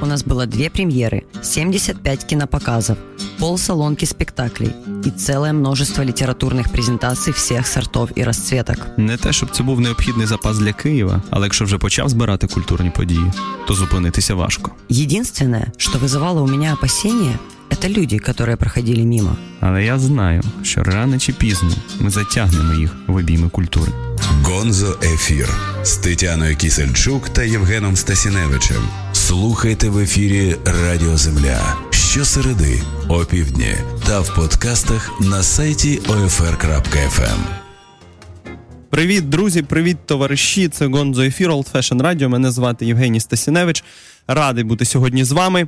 У нас было две премьеры, 75 кинопоказов, полсалонки спектаклей и целое множество литературных презентаций всех сортов і розцветок. Не те, щоб це був необхідний запас для Києва, але якщо вже почав збирати культурні події, то зупинитися важко. Единственное, что вызывало у меня опасения, это люди, которые проходили мимо. Але я знаю, що рано чи пізно ми затягнемо їх в обійми культури. Гонзо Ефір з Тетяною Кісельчук та Євгеном Стасіневичем. Слухайте в ефірі Радіо Земля щосереди, опівдні та в подкастах на сайті OFR.FM. Привіт, друзі, привіт, товариші. Це Гонзо Ефір Old Fashion Radio. Мене звати Євгеній Стасіневич. Радий бути сьогодні з вами.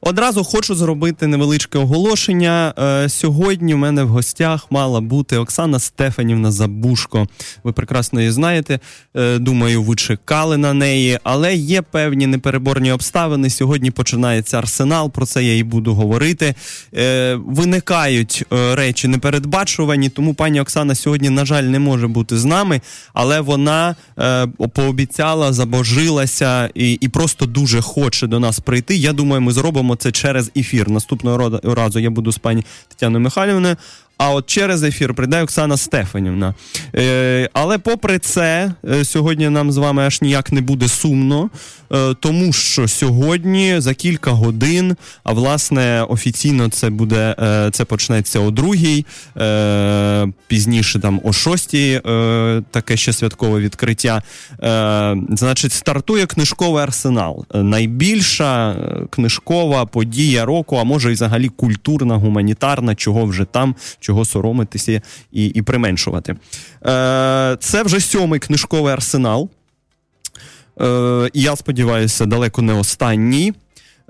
Одразу хочу зробити невеличке оголошення. Е, сьогодні у мене в гостях мала бути Оксана Стефанівна Забушко. Ви прекрасно її знаєте. Е, думаю, ви чекали на неї, але є певні непереборні обставини. Сьогодні починається арсенал. Про це я і буду говорити. Е, виникають речі непередбачувані, тому пані Оксана сьогодні, на жаль, не може бути з нами, але вона пообіцяла, забожилася і, і просто дуже хоче до нас прийти. Я думаю, ми зробимо це через ефір. Наступного разу я буду з пані Тетяною Михайлівною. А от через ефір прийде Оксана Стефанівна. Е, Але попри це, е, сьогодні нам з вами аж ніяк не буде сумно, е, тому що сьогодні за кілька годин, а власне офіційно це буде е, це почнеться о другій, е, пізніше там о шостій, е, таке ще святкове відкриття. Значить, стартує книжковий арсенал. Найбільша книжкова подія року, а може і взагалі культурна, гуманітарна, чого вже там чого соромитися і і применшувати. Е, Це вже сьомий книжковий арсенал. Е, я сподіваюся, далеко не останній.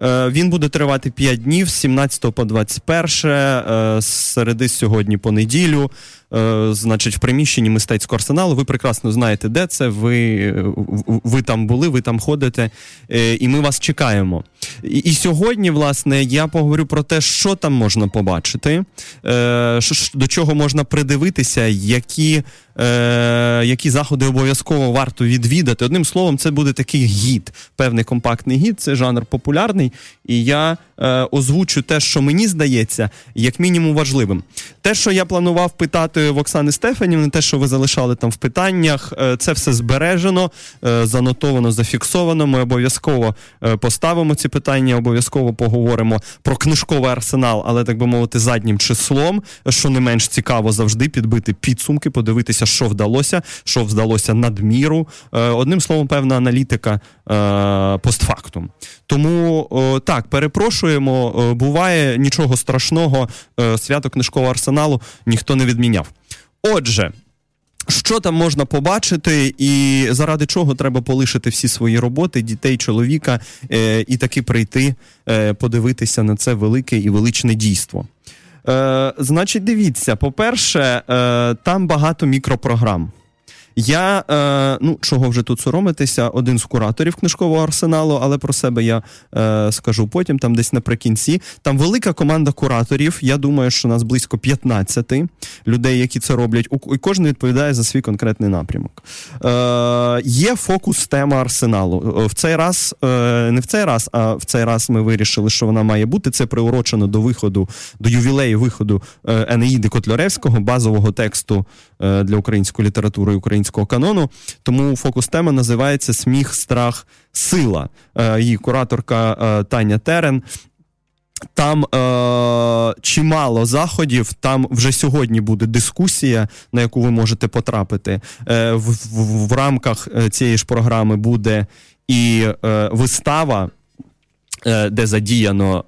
Е, Він буде тривати 5 днів з 17 по 21, е, середи сьогодні по неділю. Е, значить, в приміщенні мистецького арсеналу. Ви прекрасно знаєте, де це. Ви ви там були, ви там ходите, е, і ми вас чекаємо. І, і сьогодні, власне, я поговорю про те, що там можна побачити, е, до чого можна придивитися, які які заходи обов'язково варто відвідати. Одним словом, це буде такий гід, певний компактний гід, це жанр популярний. І я озвучу те, що мені здається, як мінімум важливим. Те, що я планував питати в Оксани Стефанівни, те, що ви залишали там в питаннях, е, це все збережено, е, занотовано, зафіксовано. Ми обов'язково е, поставимо ці питання, обов'язково поговоримо про книжковий арсенал, але так би мовити, заднім числом, що не менш цікаво завжди підбити підсумки, подивитися, що вдалося, що вдалося надміру. Одним словом, певна аналітика постфактум. Тому так, перепрошуємо, буває нічого страшного, свято книжкового арсеналу ніхто не відміняв. Отже. Що там можна побачити, і заради чого треба полишити всі свої роботи, дітей, чоловіка, е, і таки прийти, е, подивитися на це велике і величне дійство? Е, Значить, дивіться, по-перше, е, там багато мікропрограм. Я е, ну чого вже тут соромитися, один з кураторів книжкового арсеналу, але про себе я е, скажу потім, там десь наприкінці. Там велика команда кураторів. Я думаю, що нас близько 15 людей, які це роблять. І кожен відповідає за свій конкретний напрямок. Е, Є фокус тема арсеналу. В цей раз, е, не в цей раз, а в цей раз ми вирішили, що вона має бути. Це приурочено до виходу, до ювілею виходу е, Енеїди Котляревського, базового тексту е, для української літератури української українського канону. Тому фокус тема називається Сміх, страх, сила. Е, її кураторка е, Таня Терен. Там е, чимало заходів. Там вже сьогодні буде дискусія, на яку ви можете потрапити. Е, в, в, в рамках е, цієї ж програми буде і е, вистава Е, де задіяно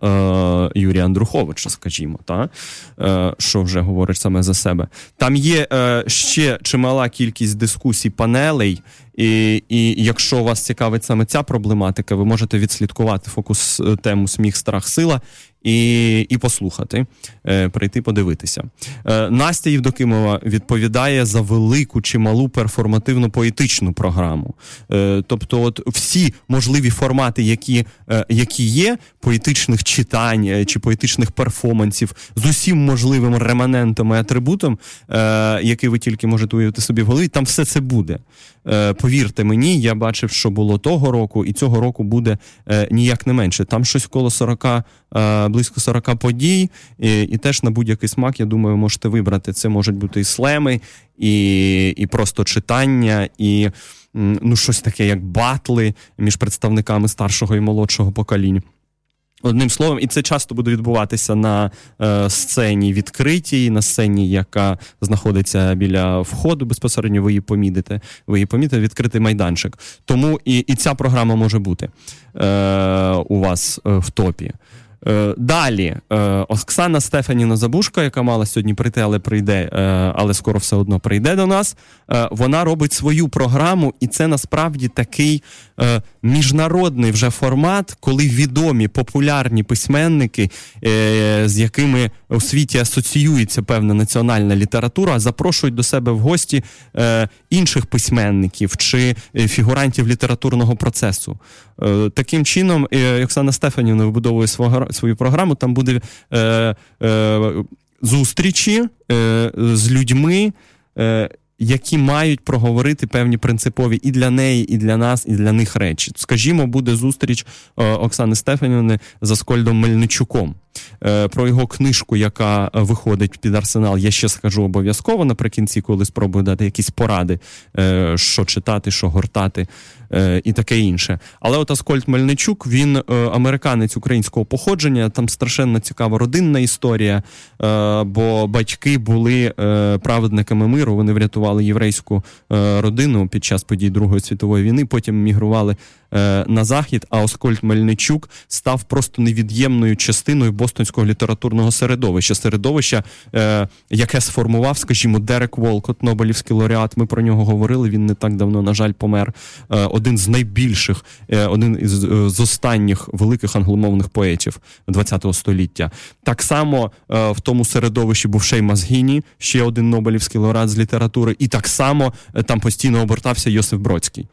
е, Юрія Андруховича, скажімо, та, е, що вже говорить саме за себе. Там є е, ще чимала кількість дискусій, панелей, і і якщо вас цікавить саме ця проблематика, ви можете відслідкувати фокус е, тему Сміх, страх, сила і і послухати, е, прийти подивитися. Е, Настя Євдокимова відповідає за велику чи малу перформативну поетичну програму. Е, Тобто, от всі можливі формати, які які є, поетичних читань чи поетичних перформансів з усім можливим реманентом і атрибутом, який ви тільки можете уявити собі в голові, там все це буде. Е, повірте мені, я бачив, що було того року, і цього року буде е, ніяк не менше. Там щось коло 40, е, близько 40 подій, і, і теж на будь-який смак, я думаю, можете вибрати. Це можуть бути і слеми, і, і просто читання, і ну, щось таке, як батли між представниками старшого і молодшого покоління. Одним словом, і це часто буде відбуватися на е, сцені відкритій, на сцені, яка знаходиться біля входу, безпосередньо ви її помітите. Ви її помітите, відкритий майданчик. Тому і і ця програма може бути е, у вас е, в топі. Е, далі е, Оксана Стефаніна Забушка, яка мала сьогодні прийти, але прийде, е, але скоро все одно прийде до нас. Вона робить свою програму, і це насправді такий міжнародний вже формат, коли відомі популярні письменники, з якими у світі асоціюється певна національна література, запрошують до себе в гості інших письменників чи фігурантів літературного процесу. Таким чином, Оксана Стефанівна вибудовує свого свою програму, там буде е, е, зустрічі е, з людьми. Які мають проговорити певні принципові і для неї, і для нас, і для них речі. Скажімо, буде зустріч е, Оксани Стефанівни з Аскольдом Мельничуком. Е, про його книжку, яка виходить під арсенал, я ще скажу обов'язково наприкінці, коли спробую дати якісь поради, е, що читати, що гортати і таке інше. Але от Аскольд Мельничук, він американець українського походження, там страшенно цікава родинна історія, бо батьки були праведниками миру, вони врятували єврейську родину під час подій Другої світової війни, потім мігрували Е, на захід, а Оскольд Мельничук став просто невід'ємною частиною бостонського літературного середовища, середовища, е, яке сформував, скажімо, Дерек Волкот, Нобелівський лауреат. Ми про нього говорили. Він не так давно, на жаль, помер. Е, один з найбільших, один з останніх великих англомовних поетів ХХ століття. Так само в тому середовищі був Шеймас Гіні, ще один Нобелівський лауреат з літератури, і так само там постійно обертався Йосиф Бродський.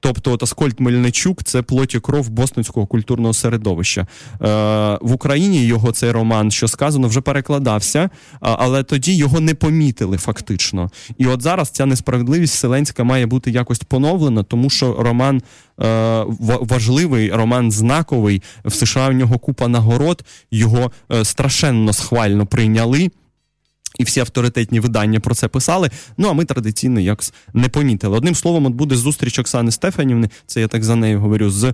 Тобто, от Аскольд Мельничук це плоть і кров бостонського культурного середовища. Е, В Україні його цей роман, що сказано, вже перекладався, але тоді його не помітили фактично. І от зараз ця несправедливість вселенська має бути якось поновлена, тому що роман. Е, важливий роман знаковий в США. В нього купа нагород його е, страшенно схвально прийняли. І всі авторитетні видання про це писали. Ну а ми традиційно якось не помітили. Одним словом, от буде зустріч Оксани Стефанівни, це я так за нею говорю, з е,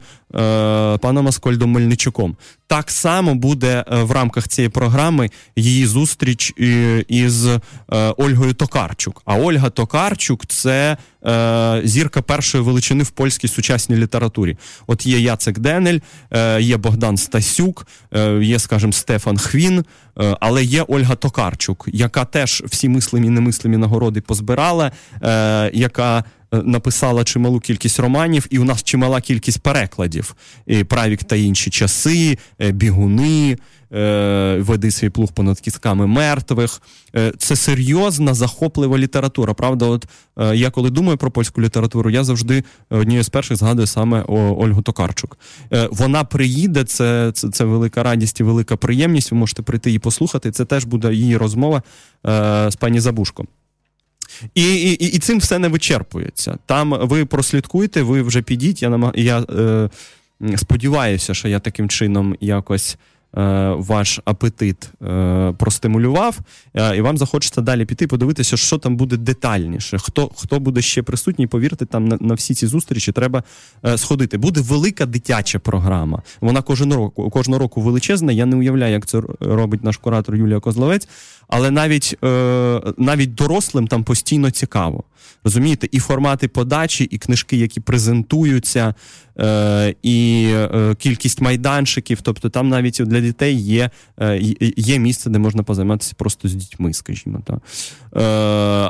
паном Аскольдом Мельничуком. Так само буде е, в рамках цієї програми її зустріч із е, Ольгою Токарчук. А Ольга Токарчук це е, зірка першої величини в польській сучасній літературі. От є Яцек Денель, е, є Богдан Стасюк, е, є, скажімо, Стефан Хвін, е, але є Ольга Токарчук, яка теж всі мислимі немислимі нагороди позбирала, е, яка Е, написала чималу кількість романів, і у нас чимала кількість перекладів. І Правік та інші часи, е, бігуни, е, веди свій плуг понад кістками мертвих. Це серйозна, захоплива література. Правда, от я коли думаю про польську літературу, я завжди однією з перших згадую саме Ольгу Токарчук. Вона приїде, це, це це, велика радість і велика приємність. Ви можете прийти і послухати. Це теж буде її розмова з пані Забушко. І і, і цим все не вичерпується. Там ви прослідкуєте, ви вже підіть. Я намаг... я е, сподіваюся, що я таким чином якось ваш апетит е, простимулював, е, і вам захочеться далі піти, подивитися, що там буде детальніше. Хто хто буде ще присутній, повірте, там на, на всі ці зустрічі треба сходити. Буде велика дитяча програма. Вона кожен року кожного року величезна. Я не уявляю, як це робить наш куратор Юлія Козловець, але навіть навіть дорослим там постійно цікаво. Розумієте, і формати подачі, і книжки, які презентуються, е, і е, кількість майданчиків. Тобто там навіть для дітей є е, є місце, де можна позайматися просто з дітьми, скажімо так. Е,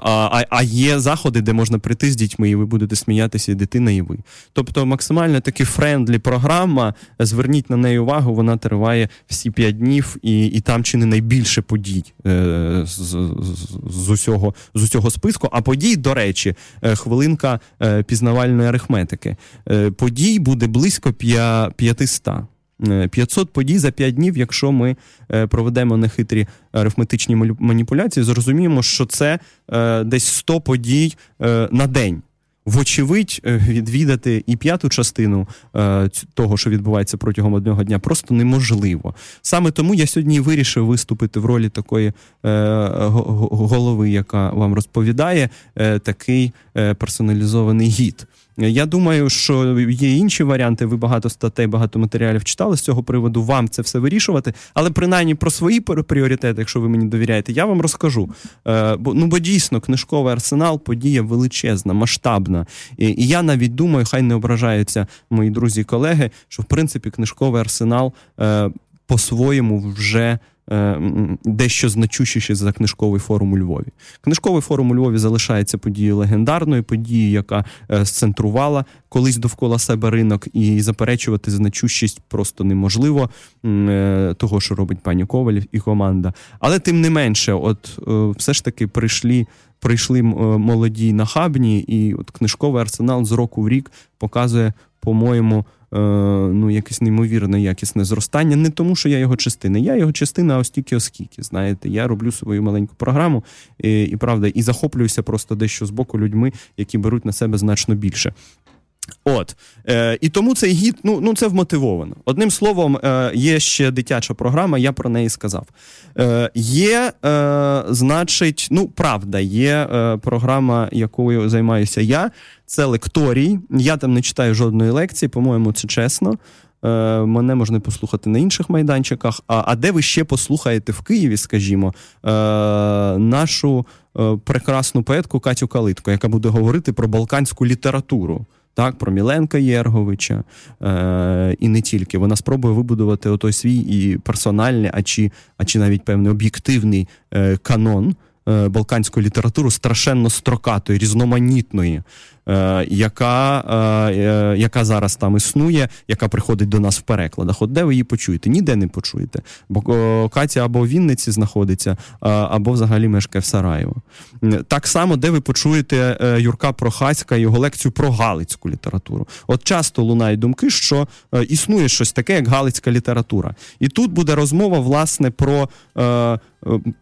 а а є заходи, де можна прийти з дітьми, і ви будете сміятися, і дитина, і ви. Тобто, максимально таки friendly програма. Зверніть на неї увагу, вона триває всі п'ять днів, і і там чи не найбільше подій е, з, з, з, усього, з усього списку. А подій, до речі, хвилинка пізнавальної арифметики. Подій буде близько 500. 500 подій за 5 днів, якщо ми проведемо нехитрі арифметичні маніпуляції, зрозуміємо, що це десь 100 подій на день. вочевидь, відвідати і п'яту частину того, що відбувається протягом одного дня, просто неможливо. Саме тому я сьогодні вирішив виступити в ролі такої голови, яка вам розповідає такий персоналізований гід. Я думаю, що є інші варіанти. Ви багато статей, багато матеріалів читали з цього приводу. Вам це все вирішувати. Але принаймні про свої пріоритети, якщо ви мені довіряєте, я вам розкажу. Е, бо ну бо дійсно книжковий арсенал подія величезна, масштабна. І, я навіть думаю, хай не ображаються мої друзі і колеги, що в принципі книжковий арсенал е, по-своєму вже. Е, дещо значущіше за книжковий форум у Львові. Книжковий форум у Львові залишається подією легендарною, подією, яка е, сцентрувала колись довкола себе ринок, і заперечувати значущість просто неможливо е, того, що робить пані Коваль і команда. Але тим не менше, от все ж таки прийшли. Прийшли молоді нахабні, і от книжковий арсенал з року в рік показує, по-моєму, ну, якесь неймовірне якісне зростання. Не тому, що я його частина. Я його частина ось тільки оскільки. Знаєте, я роблю свою маленьку програму і, і правда, і захоплююся просто дещо з боку людьми, які беруть на себе значно більше. От е, і тому цей гід, ну ну це вмотивовано. Одним словом, е, є ще дитяча програма, я про неї сказав. Е, Є, е, значить, ну правда, є е, програма, якою займаюся я. Це лекторій. Я там не читаю жодної лекції, по-моєму, це чесно. Е, Мене можна послухати на інших майданчиках. А а де ви ще послухаєте в Києві, скажімо, е, нашу е, прекрасну поетку Катю Калитко, яка буде говорити про балканську літературу так, про Міленка Єрговича е, і не тільки. Вона спробує вибудувати отой свій і персональний, а чи а чи навіть певний об'єктивний е, канон е, балканської літератури страшенно строкатої, різноманітної. Е, яка е, е, яка зараз там існує, яка приходить до нас в перекладах. От де ви її почуєте? Ніде не почуєте. Бо Катя або в Вінниці знаходиться, або взагалі мешкає в Сараєво. Так само, де ви почуєте Юрка Прохацька його лекцію про Галицьку літературу. От часто лунають думки, що існує щось таке, як Галицька література. І тут буде розмова, власне, про.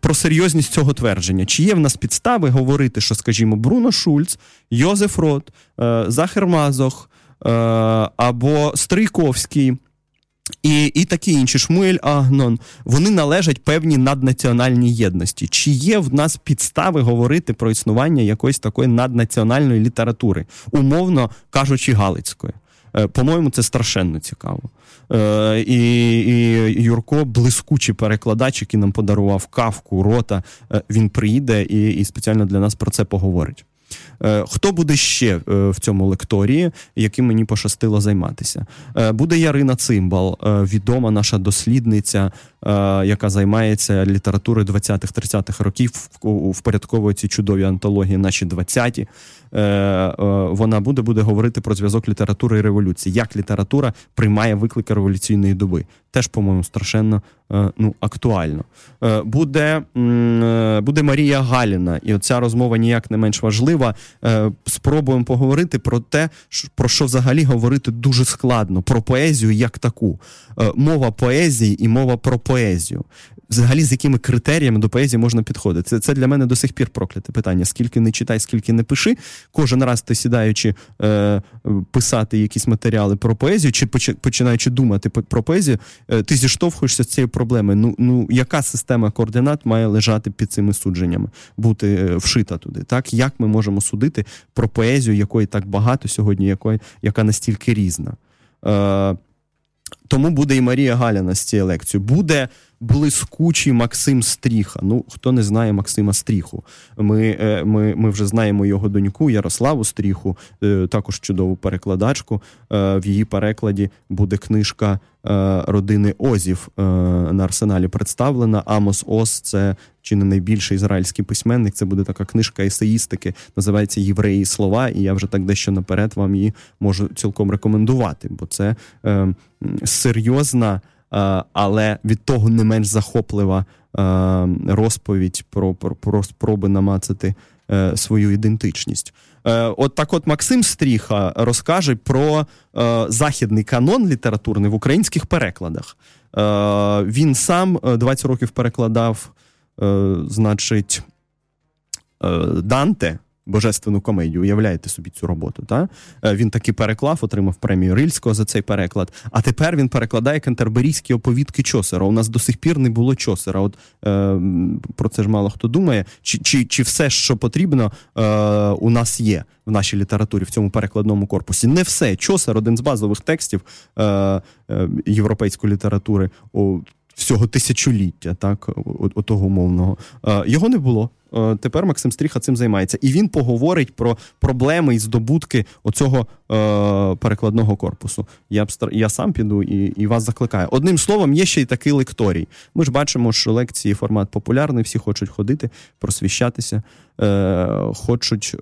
Про серйозність цього твердження, чи є в нас підстави говорити, що, скажімо, Бруно Шульц, Йозеф Ро. Народ, е, Мазох е, або Стрийковський. І і такі інші Шмуель Агнон, вони належать певній наднаціональній єдності. Чи є в нас підстави говорити про існування якоїсь такої наднаціональної літератури, умовно кажучи, Галицької? Е, по-моєму, це страшенно цікаво. І і Юрко, блискучий перекладач, який нам подарував кавку, рота, він приїде і, і спеціально для нас про це поговорить. Е, хто буде ще е, в цьому лекторії, яким мені пощастило займатися? Е, буде Ярина Цимбал, відома наша дослідниця, яка займається літературою 20-30-х років, впорядковує ці чудові антології, наші 20-ті. Вона буде буде говорити про зв'язок літератури і революції, як література приймає виклики революційної доби. Теж, по-моєму, страшенно ну, актуально. Буде буде Марія Галіна, і оця розмова ніяк не менш важлива. Е, спробуємо поговорити про те, про що взагалі говорити дуже складно, про поезію як таку. Е, мова поезії і мова про поезію. Взагалі, з якими критеріями до поезії можна підходити? Це це для мене до сих пір прокляте питання. Скільки не читай, скільки не пиши. Кожен раз ти сідаючи е, писати якісь матеріали про поезію, чи починаючи думати про поезію, е, ти зіштовхуєшся з цією проблемою. Ну ну яка система координат має лежати під цими судженнями, бути е, вшита туди? Так як ми можемо судити про поезію, якої так багато сьогодні, якої яка настільки різна? Е, тому буде і Марія Галяна з цією лекцією. Буде блискучий Максим Стріха. Ну, хто не знає Максима Стріху. Ми е, ми, ми вже знаємо його доньку Ярославу Стріху, е, також чудову перекладачку. Е, в її перекладі буде книжка родини Озів на арсеналі представлена. Амос Оз це чи не найбільший ізраїльський письменник. Це буде така книжка есеїстики, називається Євреї слова. І я вже так дещо наперед вам її можу цілком рекомендувати, бо це серйозна. Е, але від того не менш захоплива е, розповідь про, про, про спроби намацати е, свою ідентичність. От так, от Максим Стріха розкаже про західний канон літературний в українських перекладах. Він сам 20 років перекладав, значить, Данте. Божественну комедію. Уявляєте собі цю роботу. Та? Е, він таки переклав, отримав премію Рильського за цей переклад. А тепер він перекладає кантерберійські оповідки Чосера. У нас до сих пір не було Чосера. От е, про це ж мало хто думає. Чи чи, чи все, що потрібно, е, у нас є в нашій літературі в цьому перекладному корпусі? Не все. Чосер один з базових текстів е, е, європейської літератури. Всього тисячоліття, так, отого умовного. Е, його не було. Е, тепер Максим Стріха цим займається. І він поговорить про проблеми і здобутки оцього е, перекладного корпусу. Я б я сам піду і і вас закликаю. Одним словом, є ще й такий лекторій. Ми ж бачимо, що лекції формат популярний, всі хочуть ходити, просвіщатися, хочуть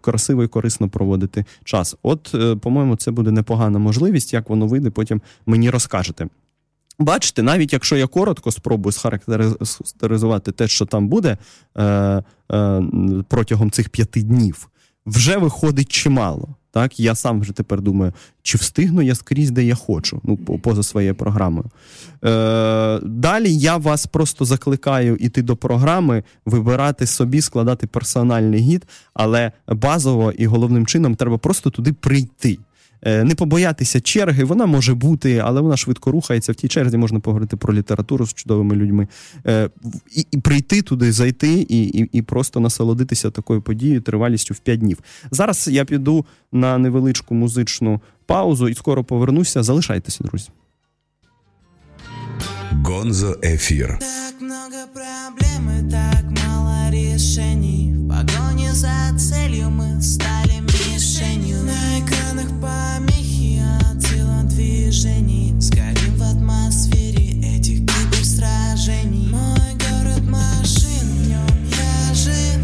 красиво і корисно проводити час. От, по-моєму, це буде непогана можливість. Як воно вийде, потім мені розкажете. Бачите, навіть якщо я коротко спробую схарактеризувати те, що там буде е, е, протягом цих п'яти днів, вже виходить чимало. Так, Я сам вже тепер думаю, чи встигну я скрізь, де я хочу, ну, поза своєю програмою. Е, Далі я вас просто закликаю іти до програми, вибирати собі, складати персональний гід, але базово і головним чином треба просто туди прийти. Е, не побоятися черги, вона може бути, але вона швидко рухається. В тій черзі можна поговорити про літературу з чудовими людьми. Е, і і прийти туди, зайти, і, і, і просто насолодитися такою подією тривалістю в 5 днів. Зараз я піду на невеличку музичну паузу і скоро повернуся. Залишайтеся, друзі. Гонзо ефір. Так много проблем так мало решений. В погоне за целью мы стали мишенью. На экранах помехи от сила движений. Сгорим в атмосфере этих киберсражений. Мой город машин, в нем я жив.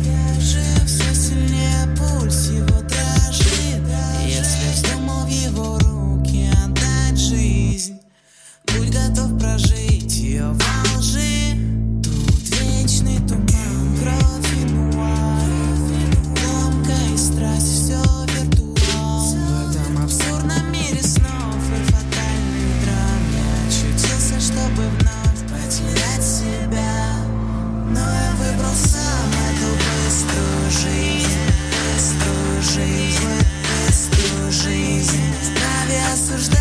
Осуждать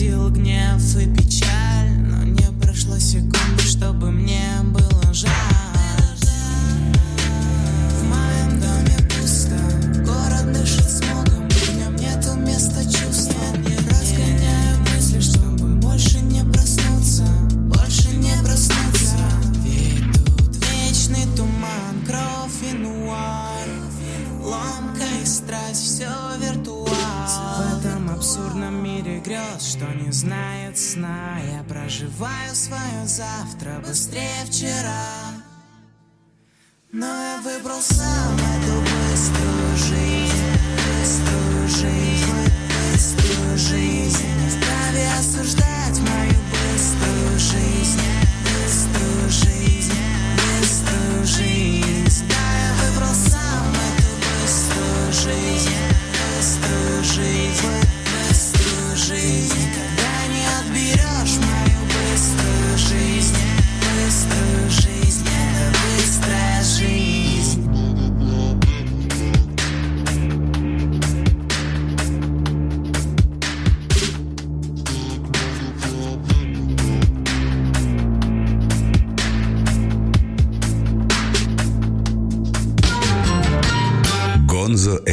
находил гнев и печаль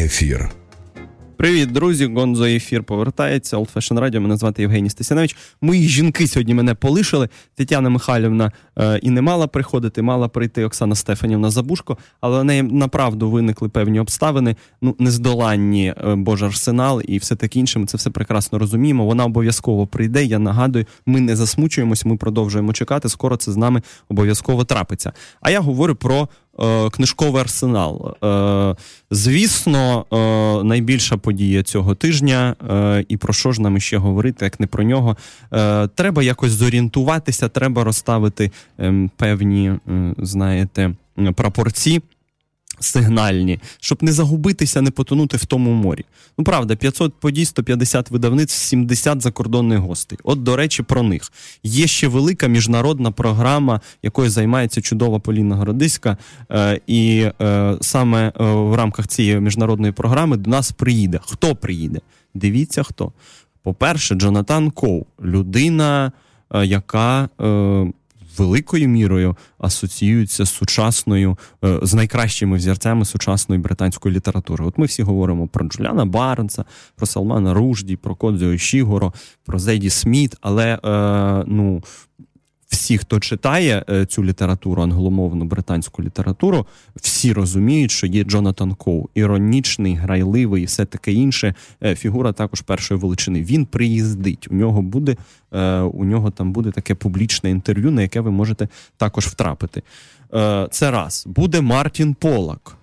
ефір. Привіт, друзі! Гонзо ефір повертається. Old Fashion Radio. Мене звати Євгеній Стасянович. Мої жінки сьогодні мене полишили. Тетяна Михайлівна е, і не мала приходити, мала прийти Оксана Стефанівна Забушко, але в неї направду виникли певні обставини. Ну, нездоланні е, Божий арсенал і все таке інше. Ми це все прекрасно розуміємо. Вона обов'язково прийде. Я нагадую, ми не засмучуємось, ми продовжуємо чекати. Скоро це з нами обов'язково трапиться. А я говорю про книжковий арсенал. Е, звісно, е, найбільша подія цього тижня, е, і про що ж нам ще говорити, як не про нього. Е, треба якось зорієнтуватися, треба розставити ем, певні, е, знаєте, прапорці сигнальні, щоб не загубитися, не потонути в тому морі. Ну, правда, 500 подій, 150 видавництв, 70 закордонних гостей. От, до речі, про них. Є ще велика міжнародна програма, якою займається чудова Поліна Городиська. Е, і е, саме е, в рамках цієї міжнародної програми до нас приїде. Хто приїде? Дивіться хто. По-перше, Джонатан Коу, людина, е, яка. Великою мірою асоціюються з сучасною, е, з найкращими взірцями сучасної британської літератури. От ми всі говоримо про Джуляна Барнса, про Салмана Ружді, про Кодзіо Шігоро, про Зейді Сміт, але е, ну всі, хто читає е, цю літературу, англомовну британську літературу, всі розуміють, що є Джонатан Коу, іронічний, грайливий і все таке інше. Е, фігура також першої величини. Він приїздить. У нього буде е, у нього там буде таке публічне інтерв'ю, на яке ви можете також втрапити. Це раз буде Мартін Полак.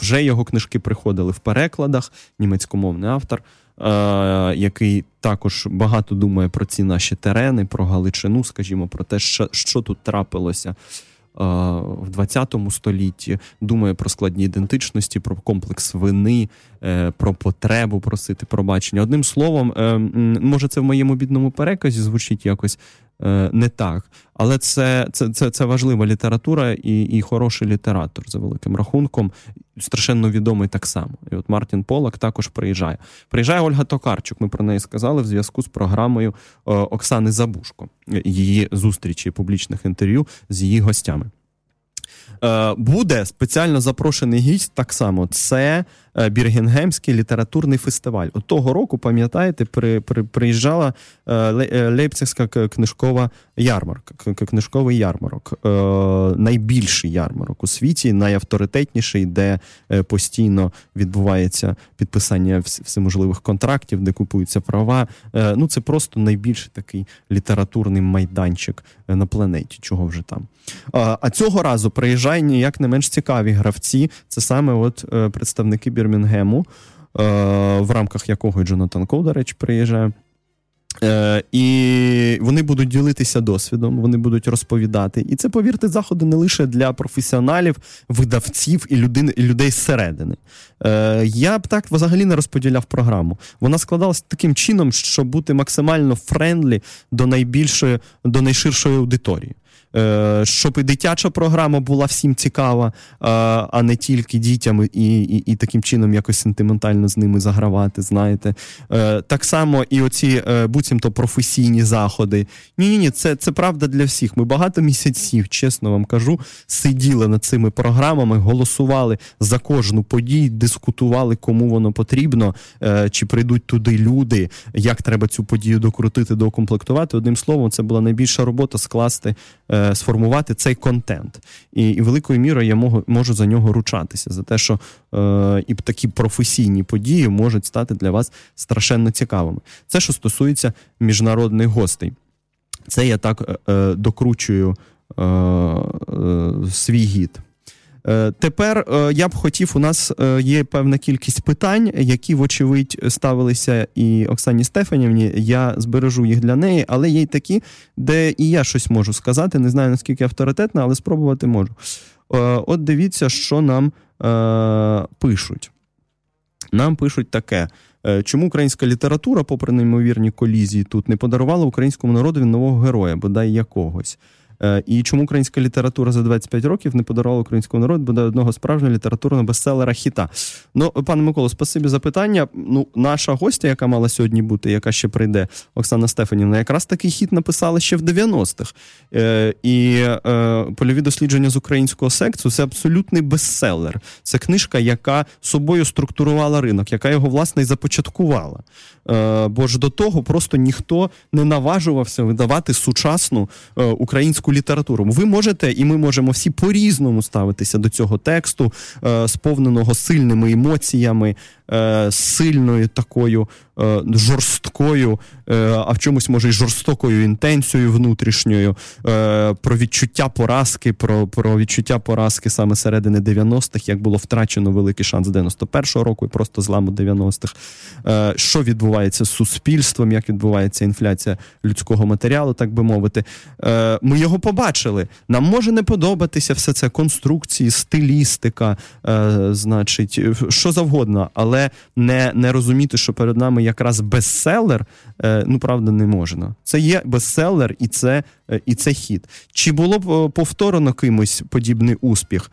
Вже його книжки приходили в перекладах, німецькомовний автор. Е, який також багато думає про ці наші терени, про Галичину, скажімо, про те, що, тут трапилося. Е, в 20 столітті думає про складні ідентичності, про комплекс вини, е, про потребу просити пробачення. Одним словом, може, це в моєму бідному переказі звучить якось не так. Але це це, це, це важлива література і і хороший літератор за великим рахунком. Страшенно відомий так само. І от Мартін Полак також приїжджає. Приїжджає Ольга Токарчук. Ми про неї сказали в зв'язку з програмою е, Оксани Забушко, її зустрічі публічних інтерв'ю з її гостями. Е, буде спеціально запрошений гість так само. Це Біргенгемський літературний фестиваль. От того року, пам'ятаєте, при, при, приїжджала е, е, Лейпцигська книжкова ярмарка, книжковий ярмарок, найбільший ярмарок у світі, найавторитетніший, де постійно відбувається підписання всеможливих контрактів, де купуються права. Ну, це просто найбільший такий літературний майданчик на планеті. Чого вже там. А цього разу приїжджає ніяк не менш цікаві гравці. Це саме от представники Бір. Бірмінгему, е, в рамках якого Джонатан Коу, до речі, приїжджає. Е, і вони будуть ділитися досвідом, вони будуть розповідати. І це, повірте, заходи не лише для професіоналів, видавців і людей, і людей зсередини. Е, я б так взагалі не розподіляв програму. Вона складалася таким чином, щоб бути максимально friendly до найбільшої, до найширшої аудиторії. Е, щоб і дитяча програма була всім цікава, а не тільки дітям і, і, і таким чином якось сентиментально з ними загравати. Знаєте, е, так само і оці е, буцімто професійні заходи. Ні, ні, ні, це це правда для всіх. Ми багато місяців, чесно вам кажу, сиділи над цими програмами, голосували за кожну подію, дискутували, кому воно потрібно, чи прийдуть туди люди, як треба цю подію докрутити, докомплектувати. Одним словом, це була найбільша робота скласти. Сформувати цей контент. І і великою мірою я можу, можу за нього ручатися, за те, що е, і такі професійні події можуть стати для вас страшенно цікавими. Це що стосується міжнародних гостей. Це я так е, е докручую е, е, свій гід. Е, тепер е, я б хотів, у нас е, є певна кількість питань, які, вочевидь, ставилися і Оксані Стефанівні. Я збережу їх для неї, але є й такі, де і я щось можу сказати. Не знаю наскільки авторитетно, але спробувати можу. От дивіться, що нам пишуть. Нам пишуть таке. Чому українська література, попри неймовірні колізії, тут не подарувала українському народові нового героя, бодай якогось? Е, і чому українська література за 25 років не подарувала українському народу буде одного справжнього літературного бестселера хіта? Ну, пане Миколо, спасибі за питання. Ну, наша гостя, яка мала сьогодні бути, яка ще прийде, Оксана Стефанівна, якраз такий хіт написала ще в 90-х. Е, І е, польові дослідження з українського сексу це абсолютний бестселер. Це книжка, яка собою структурувала ринок, яка його власне і започаткувала. Е, Бо ж до того просто ніхто не наважувався видавати сучасну е, українську українську літературу. Ви можете, і ми можемо всі по-різному ставитися до цього тексту, е, сповненого сильними емоціями, е, сильною такою жорсткою, е, а в чомусь може й жорстокою інтенцією внутрішньою, е, про відчуття поразки, про, про відчуття поразки саме середини 90-х, як було втрачено великий шанс 91-го року і просто зламу 90-х. Е, що відбувається з суспільством, як відбувається інфляція людського матеріалу, так би мовити. Е, Ми його побачили. Нам може не подобатися все це конструкції, стилістика, е, значить, що завгодно, але не, не розуміти, що перед нами якраз бестселер, е, ну правда, не можна. Це є бестселер, і це, е, і це хід. Чи було б е, повторено кимось подібний успіх?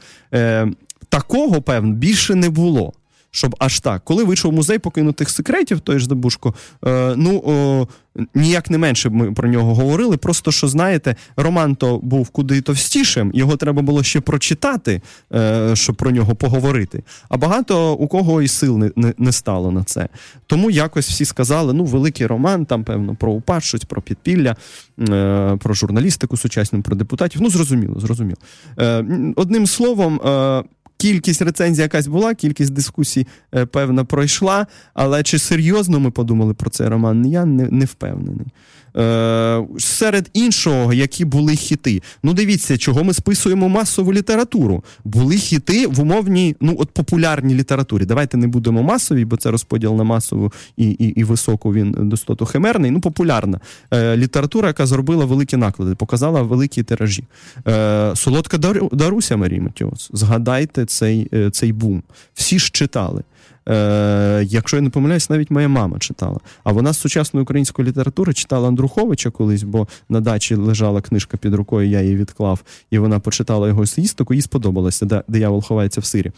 Такого, певно, більше не було. Щоб аж так, коли вийшов музей покинутих секретів, той ж Забушко, е, ну о, ніяк не менше ми про нього говорили. Просто що знаєте, роман то був куди товстішим, його треба було ще прочитати, е, щоб про нього поговорити. А багато у кого і сил не, не, не стало на це. Тому якось всі сказали: ну, великий роман, там, певно, про упад, про підпілля, е, про журналістику сучасну, про депутатів. Ну, зрозуміло, зрозуміло. Е, одним словом. Е, Кількість рецензій якась була, кількість дискусій, е, певна, пройшла. Але чи серйозно ми подумали про цей роман, я не, не впевнений. Е, Серед іншого, які були хіти. Ну, дивіться, чого ми списуємо масову літературу. Були хіти в умовній, ну от популярній літературі. Давайте не будемо масові, бо це розподіл на масову і і, і високу він достатньо химерний. Ну, популярна е, література, яка зробила великі наклади, показала великі тиражі. Е, Солодка Даруся Марії Матіос. Згадайте цей, е, цей бум. Всі ж читали. Е, Якщо я не помиляюсь, навіть моя мама читала. А вона з сучасної української літератури читала Андруховича колись, бо на дачі лежала книжка під рукою, я її відклав, і вона почитала його їстику, їй сподобалося, диявол ховається в сирі.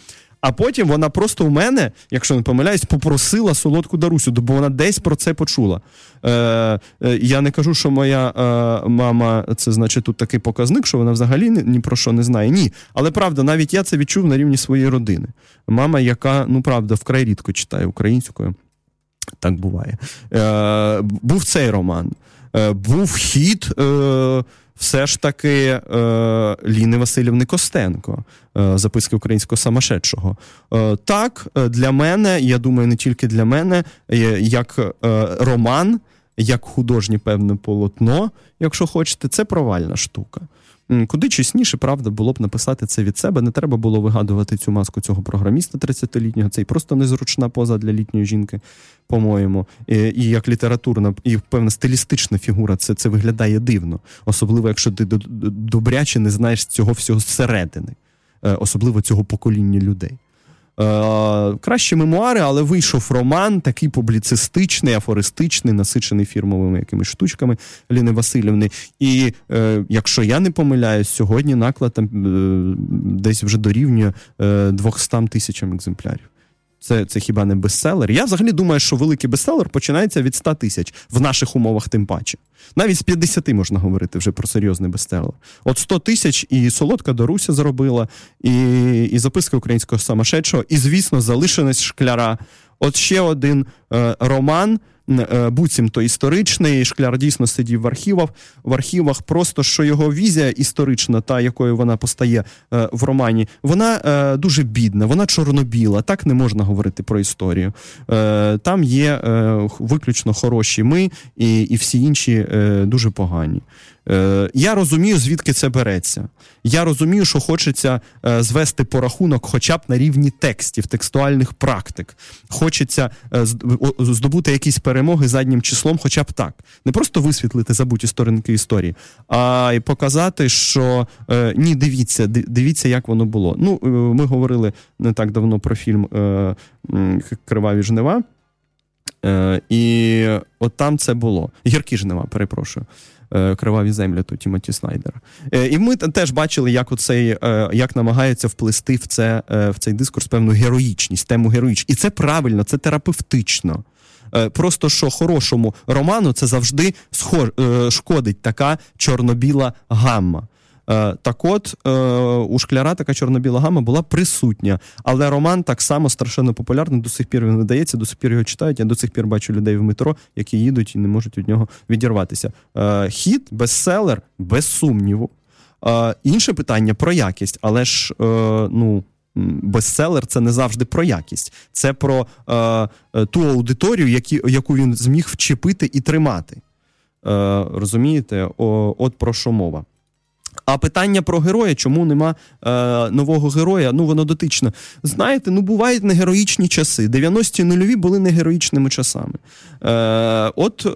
А потім вона просто у мене, якщо не помиляюсь, попросила солодку Дарусю, бо вона десь про це почула. Е, е, Я не кажу, що моя е, мама це значить тут такий показник, що вона взагалі ні, ні про що не знає. Ні. Але правда, навіть я це відчув на рівні своєї родини. Мама, яка, ну правда, вкрай рідко читає українською. Так буває. Е, Був цей роман. Е, Був хід. Е, все ж таки е, Ліни Васильівни Костенко, е, записки українського самошедшого. Е, так, для мене, я думаю, не тільки для мене, як роман, як художнє певне полотно, якщо хочете, це провальна штука. Куди чесніше, правда, було б написати це від себе. Не треба було вигадувати цю маску цього програміста 30-літнього. Це і просто незручна поза для літньої жінки, по-моєму. І, і як літературна, і певна стилістична фігура, це це виглядає дивно. Особливо, якщо ти добряче не знаєш цього всього зсередини, е, особливо цього покоління людей. Е, Краще мемуари, але вийшов роман, такий публіцистичний, афористичний, насичений фірмовими якимись штучками Ліни Васильівни. І е, якщо я не помиляюсь, сьогодні наклад там е, десь вже дорівнює е, 200 тисячам екземплярів. Це це хіба не бестселер? Я взагалі думаю, що великий бестселер починається від 100 тисяч в наших умовах, тим паче. Навіть з 50 можна говорити вже про серйозний бестселер. От 100 тисяч і солодка Доруся зробила, і і записка українського самошедшого, і, звісно, залишеність шкляра. От ще один е, роман. Е, буцімто історичний. Шкляр дійсно сидів в архівах. В архівах просто що його візія історична, та якою вона постає е, в романі, вона е, дуже бідна, вона чорно-біла. Так не можна говорити про історію. Там є виключно хороші ми і, і всі інші дуже погані. Е, Я розумію, звідки це береться. Я розумію, що хочеться е, звести порахунок хоча б на рівні текстів, текстуальних практик. Хочеться е, здобути якісь перемоги заднім числом, хоча б так. Не просто висвітлити забуті сторінки історії, а й показати, що ні, дивіться, дивіться, як воно було. Ну, Ми говорили не так давно про фільм Криваві жнива. І от там це було. Гіркі жнива, перепрошую. Е, криваві землі то Тімоті Снайдера. Е, і ми теж бачили, як оцей, е, як намагаються вплести в це в цей дискурс певну героїчність, тему героїчність. І це правильно, це терапевтично. Просто що хорошому роману це завжди шкодить така чорно-біла гамма. Е, так от е, у шкляра така чорно-біла гама була присутня, але роман так само страшенно популярний. До сих пір він видається, до сих пір його читають. Я до сих пір бачу людей в метро, які їдуть і не можуть від нього відірватися. Е, хід, бестселер, без сумніву. Інше питання про якість, але ж ну бестселер це не завжди про якість, це про е, ту аудиторію, які, яку він зміг вчепити і тримати. Е, Розумієте, О, от про що мова. А питання про героя, чому нема е, нового героя? Ну воно дотично. Знаєте, ну бувають негероїчні часи. 90-ті нульові були негероїчними часами. Е, От е,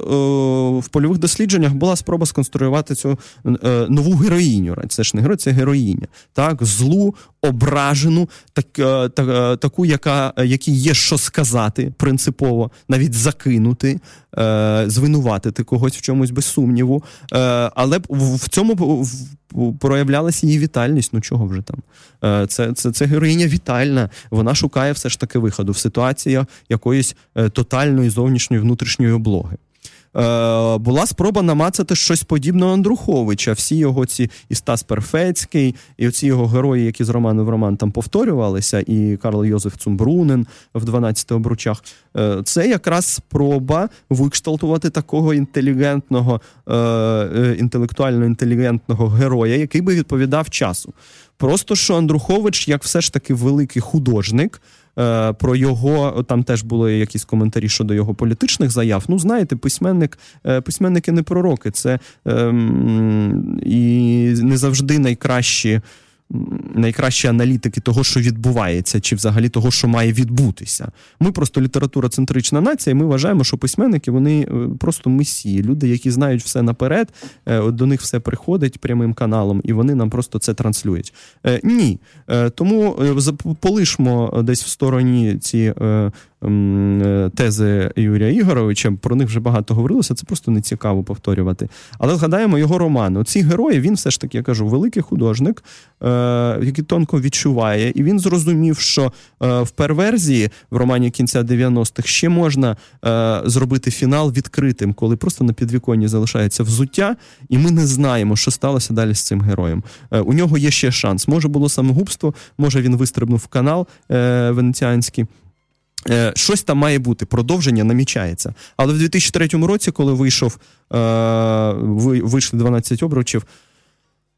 в польових дослідженнях була спроба сконструювати цю е, нову героїню. Це ж не герой, це героїня. Так, злу, ображену, так, е, так, е, таку, яка якій є що сказати принципово, навіть закинути, е, звинуватити когось в чомусь без сумніву. Е, Але в цьому проявлялася її вітальність. Ну чого вже там? Е, це це, це героїня вітальна. Вона шукає все ж таки виходу в ситуації якоїсь е, тотальної зовнішньої внутрішньої облоги. Е, була спроба намацати щось подібне Андруховича. Всі його ці і Стас Перфецький, і оці його герої, які з роману в роман там повторювалися, і Карл Йозеф Цумбрунен в 12 обручах. Е, це якраз спроба викшталтувати такого інтелігентного, е, інтелектуально інтелігентного героя, який би відповідав часу. Просто що Андрухович, як все ж таки великий художник. Е, про його там теж були якісь коментарі щодо його політичних заяв. Ну, знаєте, письменник, е, письменники не пророки, це ем, і не завжди найкращі найкращі аналітики того, що відбувається, чи взагалі того, що має відбутися. Ми просто література центрична нація, і ми вважаємо, що письменники вони е, просто месії, люди, які знають все наперед, е, до них все приходить прямим каналом, і вони нам просто це транслюють. Е, ні. Тому полишмо десь в стороні ці тези Юрія Ігоровича. Про них вже багато говорилося. Це просто не цікаво повторювати. Але згадаємо його роман. Оці герої він все ж таки я кажу, великий художник, е, який тонко відчуває, і він зрозумів, що е, в перверзії в романі кінця 90-х ще можна зробити фінал відкритим, коли просто на підвіконні залишається взуття, і ми не знаємо, що сталося далі з цим героєм. У нього є ще шанс. Може було самогубство, може він вистрибнув в канал венеціанський. Е, щось там має бути, продовження намічається. Але в 2003 році, коли вийшов, е, вийшли 12 обручів,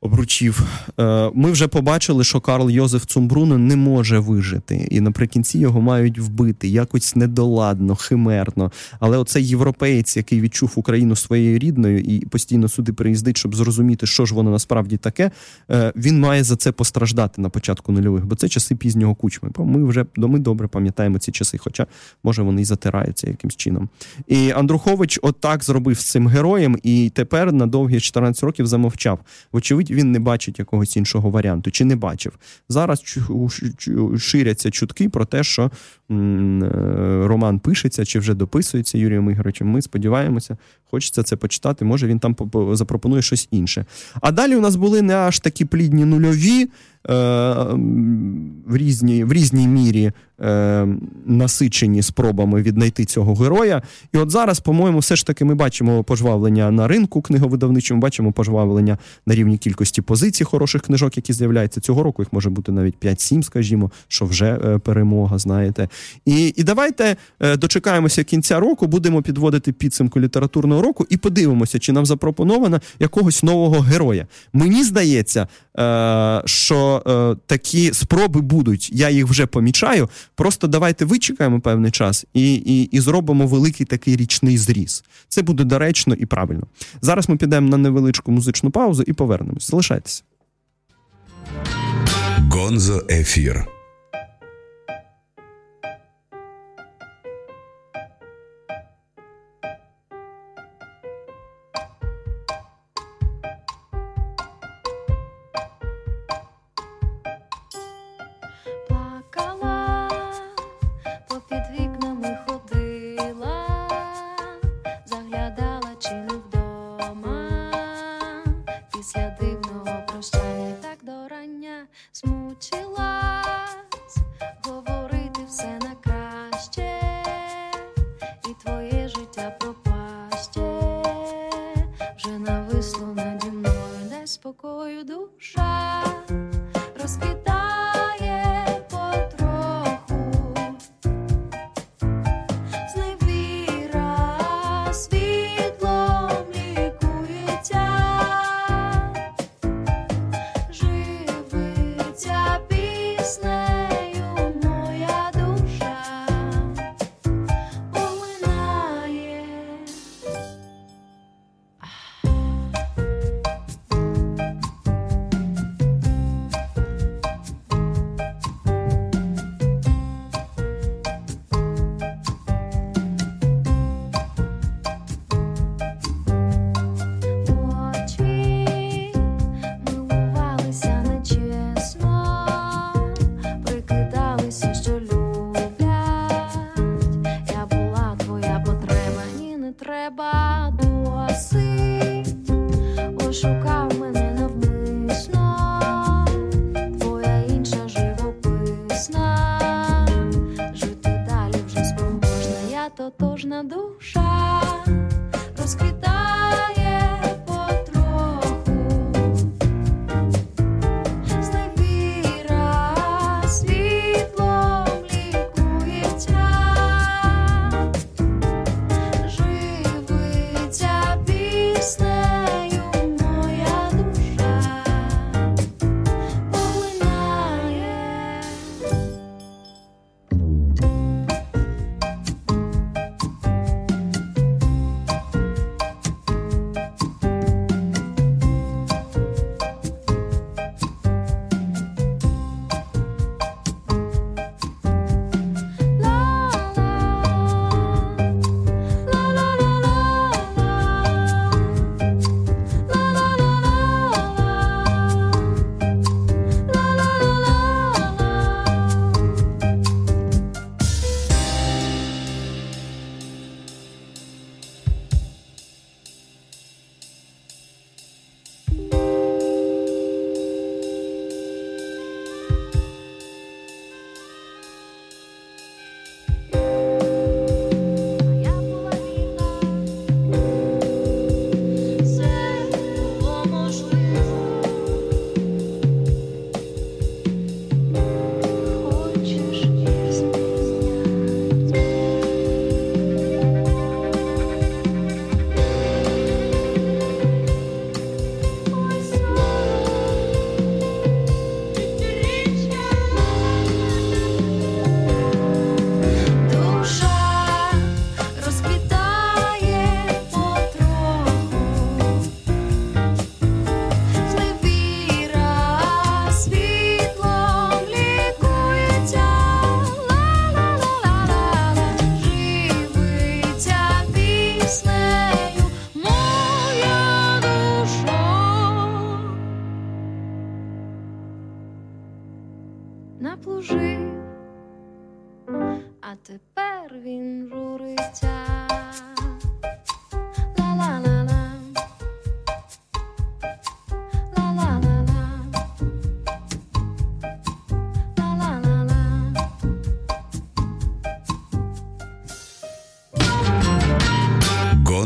обручів. Е, ми вже побачили, що Карл Йозеф Цумбруно не може вижити, і наприкінці його мають вбити якось недоладно, химерно. Але оцей європеєць, який відчув Україну своєю рідною і постійно сюди приїздить, щоб зрозуміти, що ж воно насправді таке, е, він має за це постраждати на початку нульових, бо це часи пізнього кучми. Ми вже ми добре пам'ятаємо ці часи, хоча може вони і затираються якимсь чином. І Андрухович отак зробив з цим героєм, і тепер на довгі 14 років замовчав. Вочевидь він не бачить якогось іншого варіанту, чи не бачив. Зараз ширяться чутки про те, що е, роман пишеться чи вже дописується Юрієм Ігоровичем. Ми сподіваємося, хочеться це почитати. Може він там запропонує щось інше. А далі у нас були не аж такі плідні нульові. Е, в різній в різній мірі е, насичені спробами віднайти цього героя. І от зараз, по-моєму, все ж таки ми бачимо пожвавлення на ринку книговидавничому, бачимо пожвавлення на рівні кількості позицій хороших книжок, які з'являються цього року. Їх може бути навіть 5-7, скажімо, що вже е, перемога, знаєте. І і давайте дочекаємося кінця року, будемо підводити підсумку літературного року і подивимося, чи нам запропоновано якогось нового героя. Мені здається, е, е, такі спроби будуть. Я їх вже помічаю. Просто давайте вичекаємо певний час і, і, і зробимо великий такий річний зріз. Це буде доречно і правильно. Зараз ми підемо на невеличку музичну паузу і повернемось. Залишайтеся. Гонзо ефір.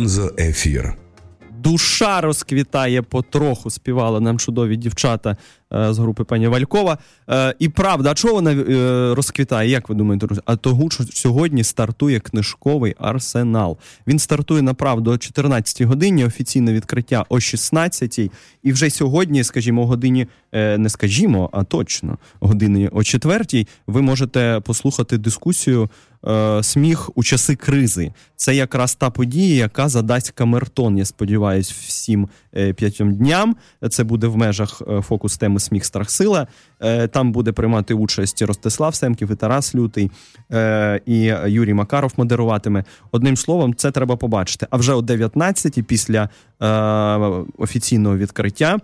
Гонзо Ефір. Душа розквітає потроху, співали нам чудові дівчата з групи пані Валькова. Е, і правда, а чого вона е, розквітає? Як ви думаєте? А того, що сьогодні стартує книжковий арсенал. Він стартує направду о 14 годині, офіційне відкриття о 16-й. І вже сьогодні, скажімо, о годині, е, не скажімо, а точно годині о 4-й ви можете послухати дискусію е, сміх у часи кризи. Це якраз та подія, яка задасть камертон. Я сподіваюся, всім е, п'ятьом дням. Це буде в межах е, фокус теми Сміх Страх Сила. Е, Там буде приймати участь Ростислав Семків і Тарас Лютий е, і Юрій Макаров модеруватиме. Одним словом, це треба побачити. А вже о 19-й після е, офіційного відкриття